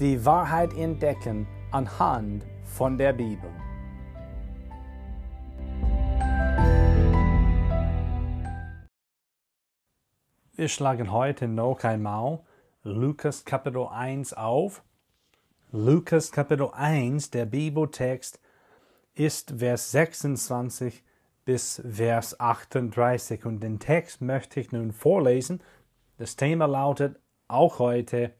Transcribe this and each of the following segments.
die Wahrheit entdecken anhand von der Bibel. Wir schlagen heute noch einmal Lukas Kapitel 1 auf. Lukas Kapitel 1, der Bibeltext, ist Vers 26 bis Vers 38 und den Text möchte ich nun vorlesen. Das Thema lautet auch heute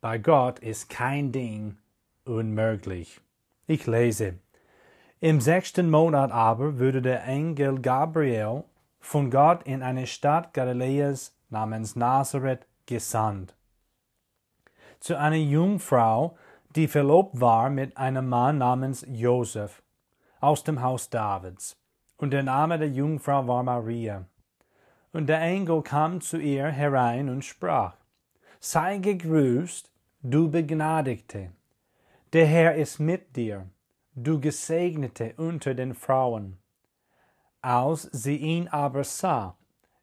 bei Gott ist kein Ding unmöglich. Ich lese. Im sechsten Monat aber wurde der Engel Gabriel von Gott in eine Stadt Galiläas namens Nazareth gesandt. Zu einer Jungfrau, die verlobt war mit einem Mann namens Josef aus dem Haus Davids. Und der Name der Jungfrau war Maria. Und der Engel kam zu ihr herein und sprach, Sei gegrüßt, du Begnadigte. Der Herr ist mit dir, du Gesegnete unter den Frauen. Als sie ihn aber sah,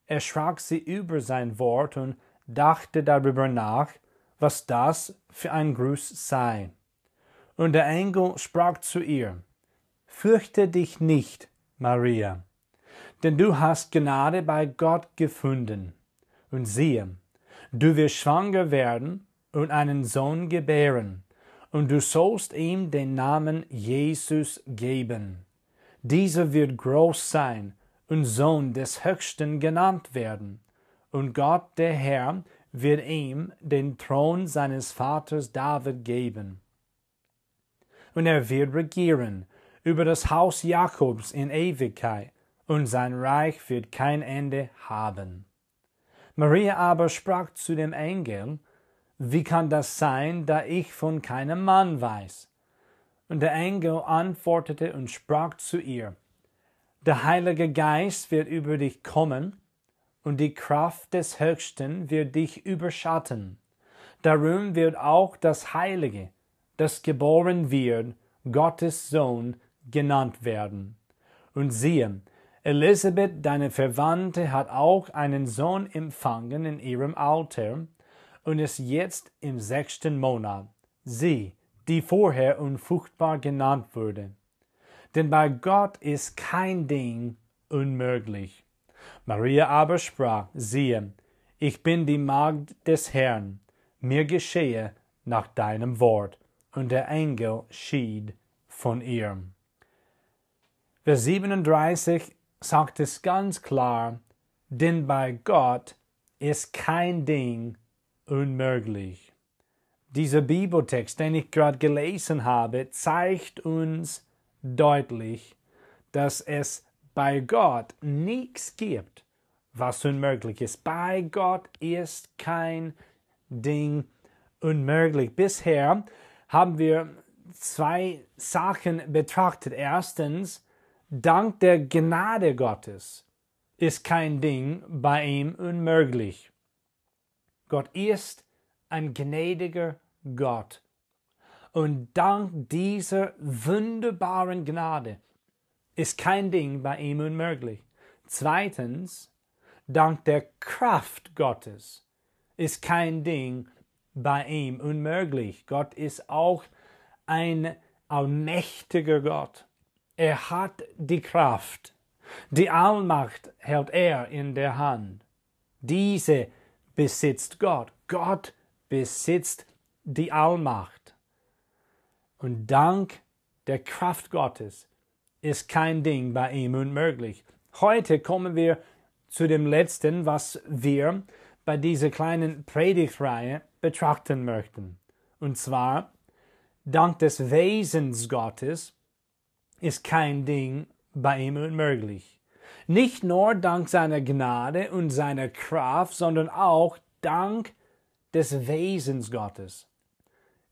erschrak sie über sein Wort und dachte darüber nach, was das für ein Gruß sei. Und der Engel sprach zu ihr, Fürchte dich nicht, Maria, denn du hast Gnade bei Gott gefunden. Und siehe, Du wirst schwanger werden und einen Sohn gebären, und du sollst ihm den Namen Jesus geben. Dieser wird groß sein und Sohn des Höchsten genannt werden, und Gott der Herr wird ihm den Thron seines Vaters David geben. Und er wird regieren über das Haus Jakobs in Ewigkeit, und sein Reich wird kein Ende haben. Maria aber sprach zu dem Engel, Wie kann das sein, da ich von keinem Mann weiß? Und der Engel antwortete und sprach zu ihr, Der Heilige Geist wird über dich kommen, und die Kraft des Höchsten wird dich überschatten. Darum wird auch das Heilige, das geboren wird, Gottes Sohn genannt werden. Und siehe, Elisabeth, deine Verwandte, hat auch einen Sohn empfangen in ihrem Alter und ist jetzt im sechsten Monat. Sie, die vorher unfruchtbar genannt wurde. Denn bei Gott ist kein Ding unmöglich. Maria aber sprach, siehe, ich bin die Magd des Herrn, mir geschehe nach deinem Wort. Und der Engel schied von ihr. Vers 37 sagt es ganz klar, denn bei Gott ist kein Ding unmöglich. Dieser Bibeltext, den ich gerade gelesen habe, zeigt uns deutlich, dass es bei Gott nichts gibt, was unmöglich ist. Bei Gott ist kein Ding unmöglich. Bisher haben wir zwei Sachen betrachtet. Erstens, Dank der Gnade Gottes ist kein Ding bei ihm unmöglich. Gott ist ein gnädiger Gott. Und dank dieser wunderbaren Gnade ist kein Ding bei ihm unmöglich. Zweitens, dank der Kraft Gottes ist kein Ding bei ihm unmöglich. Gott ist auch ein allmächtiger Gott. Er hat die Kraft. Die Allmacht hält er in der Hand. Diese besitzt Gott. Gott besitzt die Allmacht. Und dank der Kraft Gottes ist kein Ding bei ihm unmöglich. Heute kommen wir zu dem letzten, was wir bei dieser kleinen Predigtreihe betrachten möchten. Und zwar, dank des Wesens Gottes ist kein Ding bei ihm unmöglich. Nicht nur dank seiner Gnade und seiner Kraft, sondern auch dank des Wesens Gottes.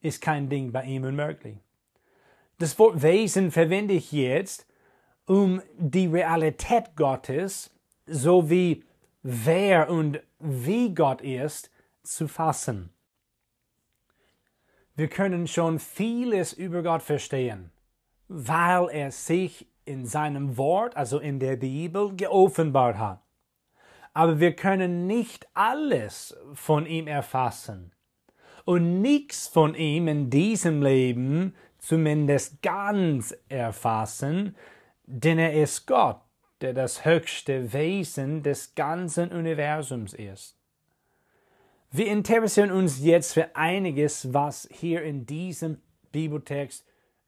ist kein Ding bei ihm unmöglich. Das Wort Wesen verwende ich jetzt, um die Realität Gottes sowie wer und wie Gott ist zu fassen. Wir können schon vieles über Gott verstehen, weil er sich in seinem Wort, also in der Bibel, geoffenbart hat. Aber wir können nicht alles von ihm erfassen und nichts von ihm in diesem Leben zumindest ganz erfassen, denn er ist Gott, der das höchste Wesen des ganzen Universums ist. Wir interessieren uns jetzt für einiges, was hier in diesem Bibeltext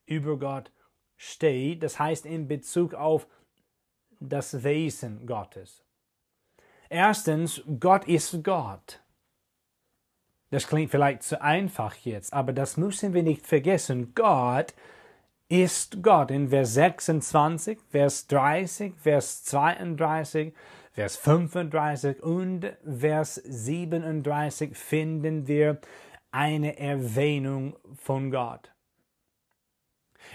über Gott steht, das heißt in Bezug auf das Wesen Gottes. Erstens, Gott ist Gott. Das klingt vielleicht zu einfach jetzt, aber das müssen wir nicht vergessen. Gott ist Gott. In Vers 26, Vers 30, Vers 32 Vers 35 und Vers 37 finden wir eine Erwähnung von Gott.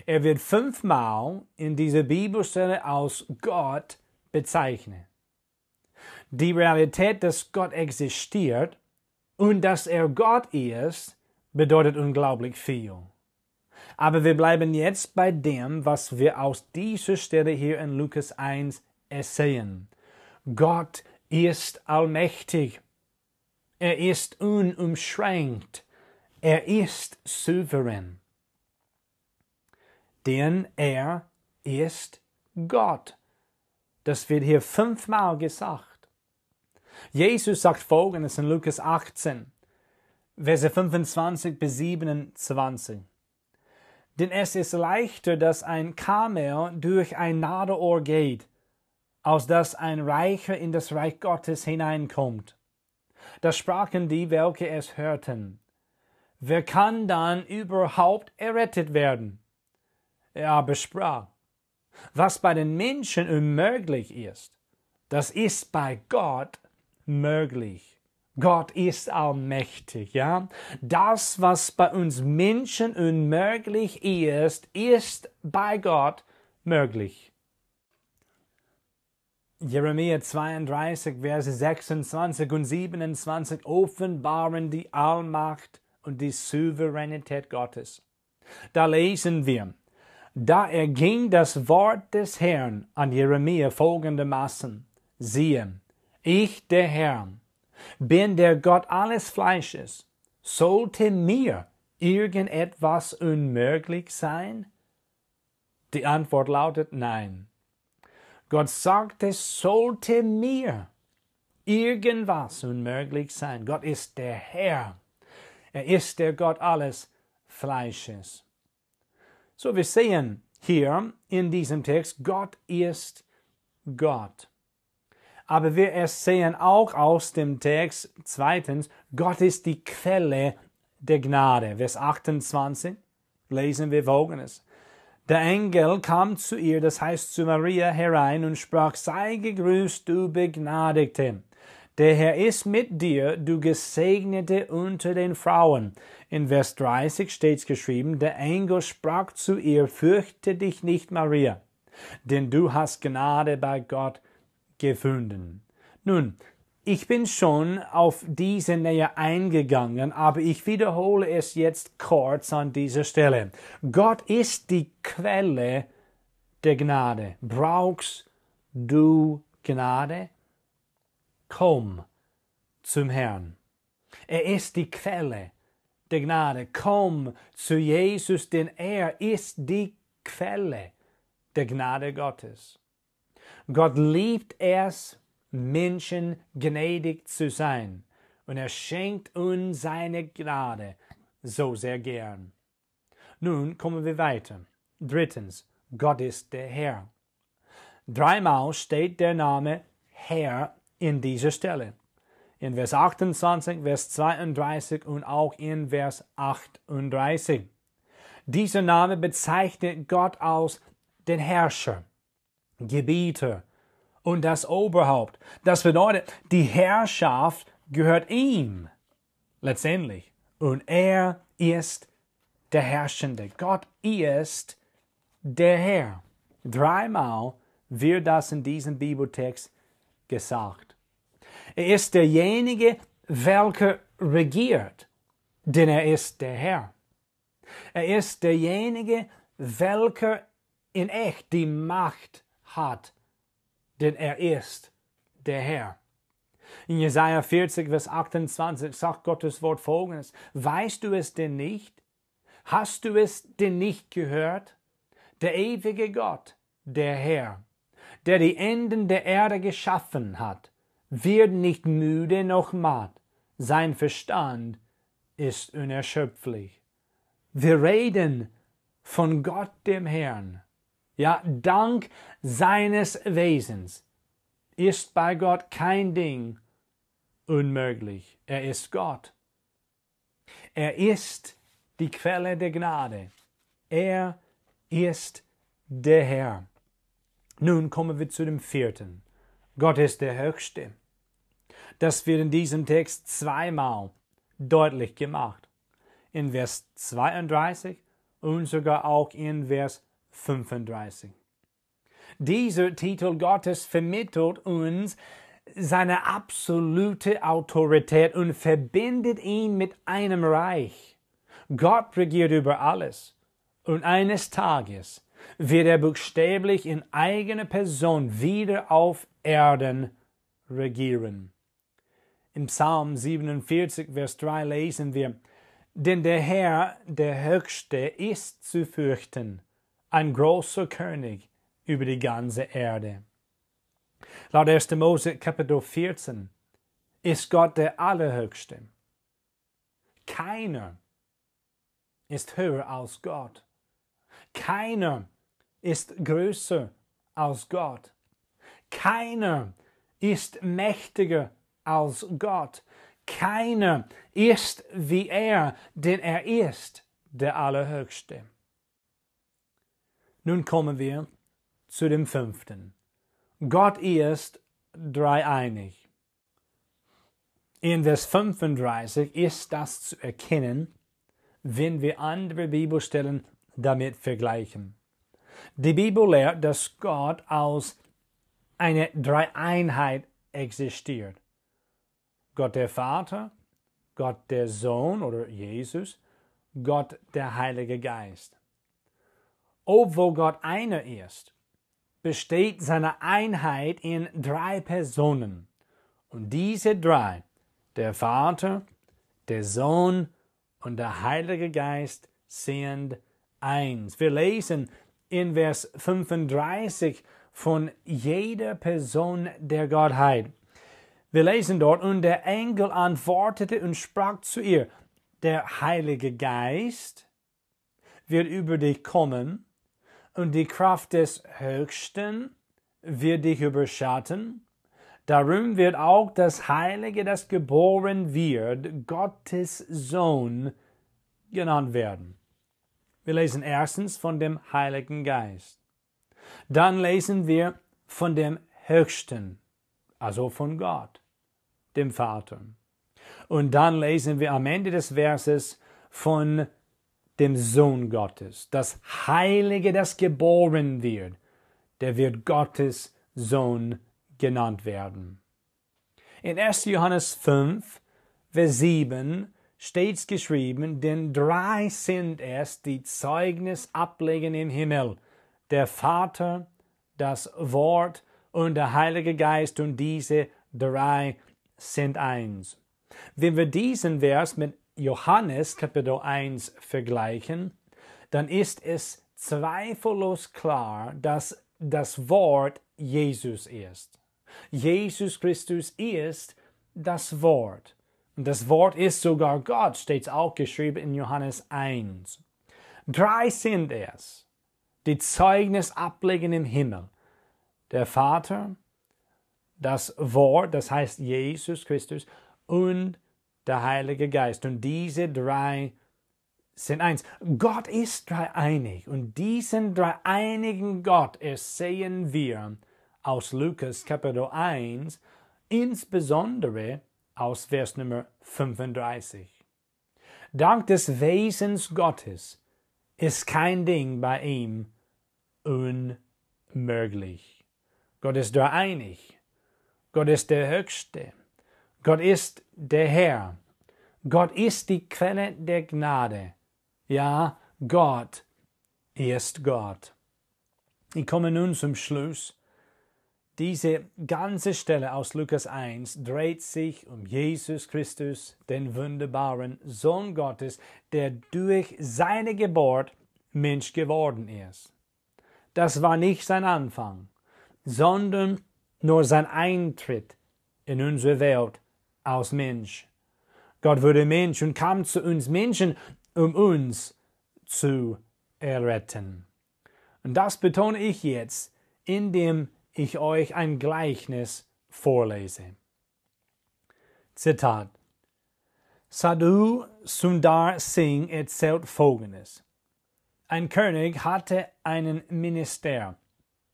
Er wird fünfmal in dieser Bibelstelle als Gott bezeichnet. Die Realität, dass Gott existiert und dass er Gott ist, bedeutet unglaublich viel. Aber wir bleiben jetzt bei dem, was wir aus dieser Stelle hier in Lukas 1 ersehen. Gott ist allmächtig. Er ist unumschränkt. Er ist souverän. Denn er ist Gott. Das wird hier fünfmal gesagt. Jesus sagt folgendes in Lukas 18, Verse 25 bis 27. Denn es ist leichter, dass ein Kamel durch ein Naderohr geht, aus das ein Reicher in das Reich Gottes hineinkommt. Da sprachen die, welche es hörten. Wer kann dann überhaupt errettet werden? Er aber sprach, was bei den Menschen unmöglich ist, das ist bei Gott möglich. Gott ist allmächtig, ja? Das, was bei uns Menschen unmöglich ist, ist bei Gott möglich. Jeremia 32, Verse 26 und 27 offenbaren die Allmacht und die Souveränität Gottes. Da lesen wir, da erging das Wort des Herrn an Jeremia folgendermaßen, siehe, ich, der Herr, bin der Gott alles Fleisches. Sollte mir irgendetwas unmöglich sein? Die Antwort lautet nein. Gott sagt, es sollte mir irgendwas unmöglich sein. Gott ist der Herr. Er ist der Gott alles Fleisches. So, wir sehen hier in diesem Text, Gott ist Gott. Aber wir sehen auch aus dem Text zweitens, Gott ist die Quelle der Gnade. Vers 28 lesen wir folgendes. Der Engel kam zu ihr, das heißt zu Maria, herein und sprach, sei gegrüßt, du Begnadigte. Der Herr ist mit dir, du Gesegnete unter den Frauen. In Vers 30 steht's geschrieben, der Engel sprach zu ihr, fürchte dich nicht, Maria, denn du hast Gnade bei Gott gefunden. Nun, ich bin schon auf diese Nähe eingegangen, aber ich wiederhole es jetzt kurz an dieser Stelle. Gott ist die Quelle der Gnade. Brauchst du Gnade? Komm zum Herrn. Er ist die Quelle der Gnade. Komm zu Jesus, denn er ist die Quelle der Gnade Gottes. Gott liebt es, Menschen gnädig zu sein. Und er schenkt uns seine Gnade so sehr gern. Nun kommen wir weiter. Drittens, Gott ist der Herr. Dreimal steht der Name Herr in dieser Stelle. In Vers 28, Vers 32 und auch in Vers 38. Dieser Name bezeichnet Gott als den Herrscher, Gebieter, und das Oberhaupt. Das bedeutet, die Herrschaft gehört ihm letztendlich. Und er ist der Herrschende. Gott ist der Herr. Dreimal wird das in diesem Bibeltext gesagt. Er ist derjenige, welcher regiert, denn er ist der Herr. Er ist derjenige, welcher in echt die Macht hat, denn er ist der Herr. In Jesaja 40, Vers 28 sagt Gottes Wort folgendes: Weißt du es denn nicht? Hast du es denn nicht gehört? Der ewige Gott, der Herr, der die Enden der Erde geschaffen hat, wird nicht müde noch matt. Sein Verstand ist unerschöpflich. Wir reden von Gott dem Herrn. Ja, dank seines Wesens ist bei Gott kein Ding unmöglich. Er ist Gott. Er ist die Quelle der Gnade. Er ist der Herr. Nun kommen wir zu dem vierten. Gott ist der Höchste. Das wird in diesem Text zweimal deutlich gemacht. In Vers 32 und sogar auch in Vers 35. Dieser Titel Gottes vermittelt uns seine absolute Autorität und verbindet ihn mit einem Reich. Gott regiert über alles. Und eines Tages wird er buchstäblich in eigener Person wieder auf Erden regieren. Im Psalm 47, Vers 3 lesen wir, Denn der Herr, der Höchste, ist zu fürchten, ein großer König über die ganze Erde. Laut 1. Mose Kapitel 14 ist Gott der Allerhöchste. Keiner ist höher als Gott. Keiner ist größer als Gott. Keiner ist mächtiger als Gott. Keiner ist wie er, denn er ist der Allerhöchste. Nun kommen wir zu dem fünften. Gott ist dreieinig. In Vers 35 ist das zu erkennen, wenn wir andere Bibelstellen damit vergleichen. Die Bibel lehrt, dass Gott aus einer Dreieinheit existiert. Gott der Vater, Gott der Sohn oder Jesus, Gott der Heilige Geist. Obwohl Gott einer ist, besteht seine Einheit in drei Personen. Und diese drei, der Vater, der Sohn und der Heilige Geist, sind eins. Wir lesen in Vers 35 von jeder Person der Gottheit. Wir lesen dort, und der Engel antwortete und sprach zu ihr, der Heilige Geist wird über dich kommen und die Kraft des Höchsten wird dich überschatten. Darum wird auch das Heilige, das geboren wird, Gottes Sohn genannt werden. Wir lesen erstens von dem Heiligen Geist. Dann lesen wir von dem Höchsten, also von Gott, dem Vater. Und dann lesen wir am Ende des Verses von dem Sohn Gottes, das Heilige, das geboren wird, der wird Gottes Sohn genannt werden. In 1. Johannes 5, Vers 7 steht geschrieben, denn drei sind es, die Zeugnis ablegen im Himmel, der Vater, das Wort und der Heilige Geist, und diese drei sind eins. Wenn wir diesen Vers mit Johannes Kapitel 1 vergleichen, dann ist es zweifellos klar, dass das Wort Jesus ist. Jesus Christus ist das Wort. Und das Wort ist sogar Gott, steht auch geschrieben in Johannes 1. Drei sind es, die Zeugnis ablegen im Himmel. Der Vater, das Wort, das heißt Jesus Christus, und der Heilige Geist. Und diese drei sind eins. Gott ist dreieinig. Und diesen dreieinigen Gott ersehen wir aus Lukas Kapitel 1, insbesondere aus Vers Nummer 35. Dank des Wesens Gottes ist kein Ding bei ihm unmöglich. Gott ist dreieinig. Gott ist der Höchste. Gott ist der Herr. Gott ist die Quelle der Gnade. Ja, Gott ist Gott. Ich komme nun zum Schluss. Diese ganze Stelle aus Lukas 1 dreht sich um Jesus Christus, den wunderbaren Sohn Gottes, der durch seine Geburt Mensch geworden ist. Das war nicht sein Anfang, sondern nur sein Eintritt in unsere Welt als Mensch. Gott wurde Mensch und kam zu uns Menschen, um uns zu erretten. Und das betone ich jetzt, indem ich euch ein Gleichnis vorlese. Zitat. Sadhu Sundar Singh erzählt Folgendes. Ein König hatte einen Minister,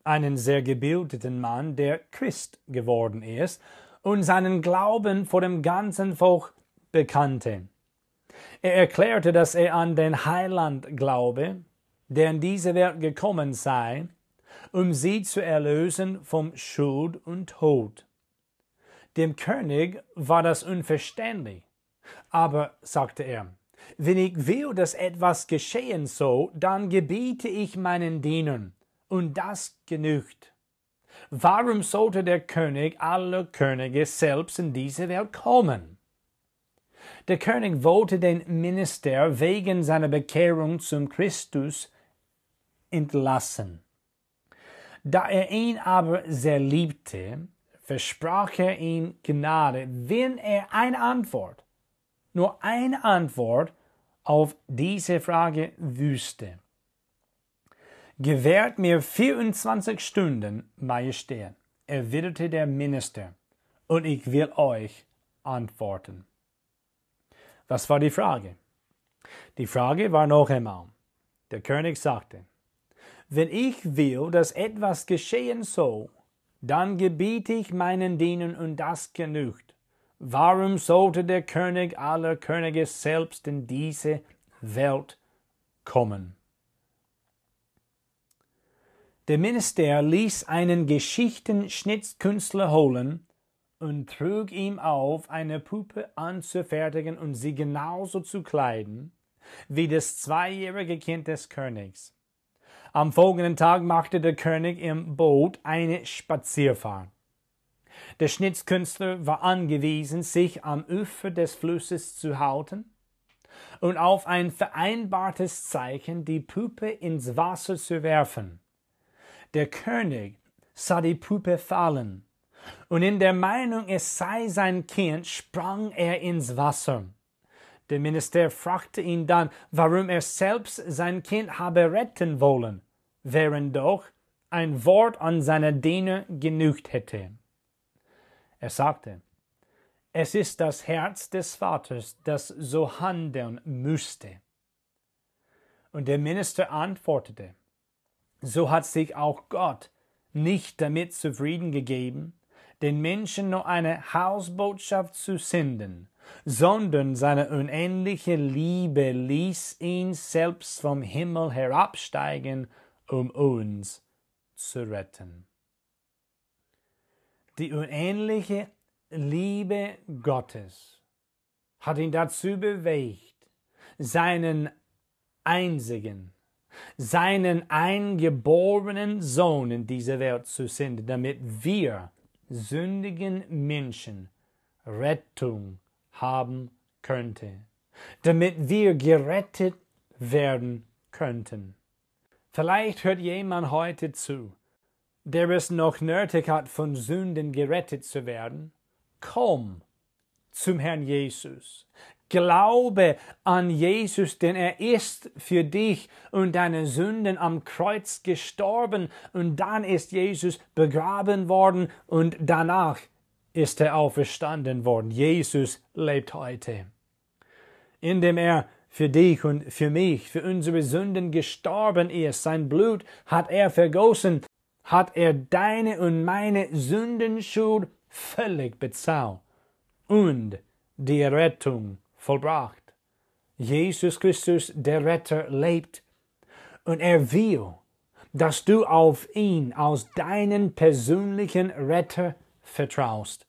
einen sehr gebildeten Mann, der Christ geworden ist und seinen Glauben vor dem ganzen Volk bekannte. Er erklärte, dass er an den Heiland glaube, der in diese Welt gekommen sei, um sie zu erlösen vom Schuld und Tod. Dem König war das unverständlich. Aber, sagte er, wenn ich will, dass etwas geschehen soll, dann gebiete ich meinen Dienern, und das genügt. Warum sollte der König aller Könige selbst in diese Welt kommen? Der König wollte den Minister wegen seiner Bekehrung zum Christus entlassen. Da er ihn aber sehr liebte, versprach er ihm Gnade, wenn er eine Antwort, nur eine Antwort auf diese Frage wüsste. Gewährt mir 24 Stunden, Majestät, erwiderte der Minister, und ich will euch antworten. Was war die Frage? Die Frage war noch einmal. Der König sagte, wenn ich will, dass etwas geschehen soll, dann gebiete ich meinen Dienern und das genügt. Warum sollte der König aller Könige selbst in diese Welt kommen? Der Minister ließ einen Geschichtenschnitzkünstler holen und trug ihm auf, eine Puppe anzufertigen und sie genauso zu kleiden wie das zweijährige Kind des Königs. Am folgenden Tag machte der König im Boot eine Spazierfahrt. Der Schnitzkünstler war angewiesen, sich am Ufer des Flusses zu halten und auf ein vereinbartes Zeichen die Puppe ins Wasser zu werfen. Der König sah die Puppe fallen, und in der Meinung, es sei sein Kind, sprang er ins Wasser. Der Minister fragte ihn dann, warum er selbst sein Kind habe retten wollen während doch ein Wort an seine Diener genügt hätte. Er sagte, es ist das Herz des Vaters, das so handeln müsste. Und der Minister antwortete, so hat sich auch Gott nicht damit zufrieden gegeben, den Menschen nur eine Hausbotschaft zu senden, sondern seine unendliche Liebe ließ ihn selbst vom Himmel herabsteigen um uns zu retten. Die unendliche Liebe Gottes hat ihn dazu bewegt, seinen einzigen, seinen eingeborenen Sohn in diese Welt zu senden, damit wir sündigen Menschen Rettung haben könnte, damit wir gerettet werden könnten. Vielleicht hört jemand heute zu, der es noch nötig hat, von Sünden gerettet zu werden. Komm zum Herrn Jesus. Glaube an Jesus, denn er ist für dich und deine Sünden am Kreuz gestorben und dann ist Jesus begraben worden und danach ist er auferstanden worden. Jesus lebt heute. Indem er für dich und für mich, für unsere Sünden gestorben ist. Sein Blut hat er vergossen, hat er deine und meine Sündenschuld völlig bezahlt und die Rettung vollbracht. Jesus Christus, der Retter, lebt Und er will, dass du auf ihn als deinen persönlichen Retter vertraust.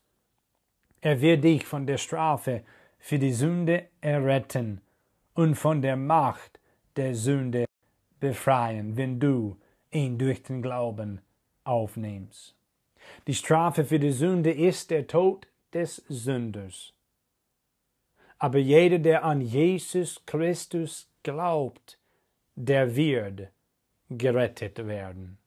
Er wird dich von der Strafe für die Sünde erretten und von der Macht der Sünde befreien, wenn du ihn durch den Glauben aufnimmst. Die Strafe für die Sünde ist der Tod des Sünders. Aber jeder, der an Jesus Christus glaubt, der wird gerettet werden.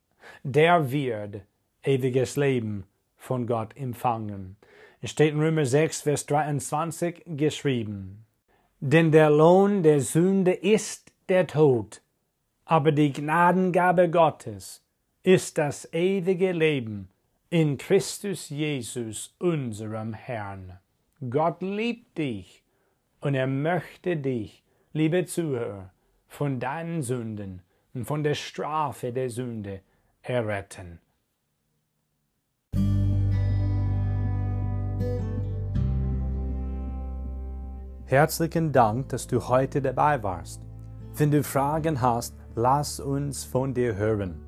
Der wird ewiges Leben von Gott empfangen. Es steht in Römer 6, Vers 23 geschrieben. Denn der Lohn der Sünde ist der Tod, aber die Gnadengabe Gottes ist das ewige Leben in Christus Jesus, unserem Herrn. Gott liebt dich und er möchte dich, liebe Zuhörer, von deinen Sünden und von der Strafe der Sünde erretten. Herzlichen Dank, dass du heute dabei warst. Wenn du Fragen hast, lass uns von dir hören.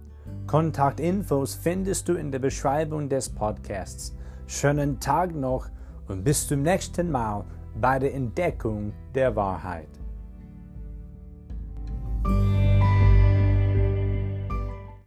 Kontaktinfos findest du in der Beschreibung des Podcasts. Schönen Tag noch und bis zum nächsten Mal bei der Entdeckung der Wahrheit.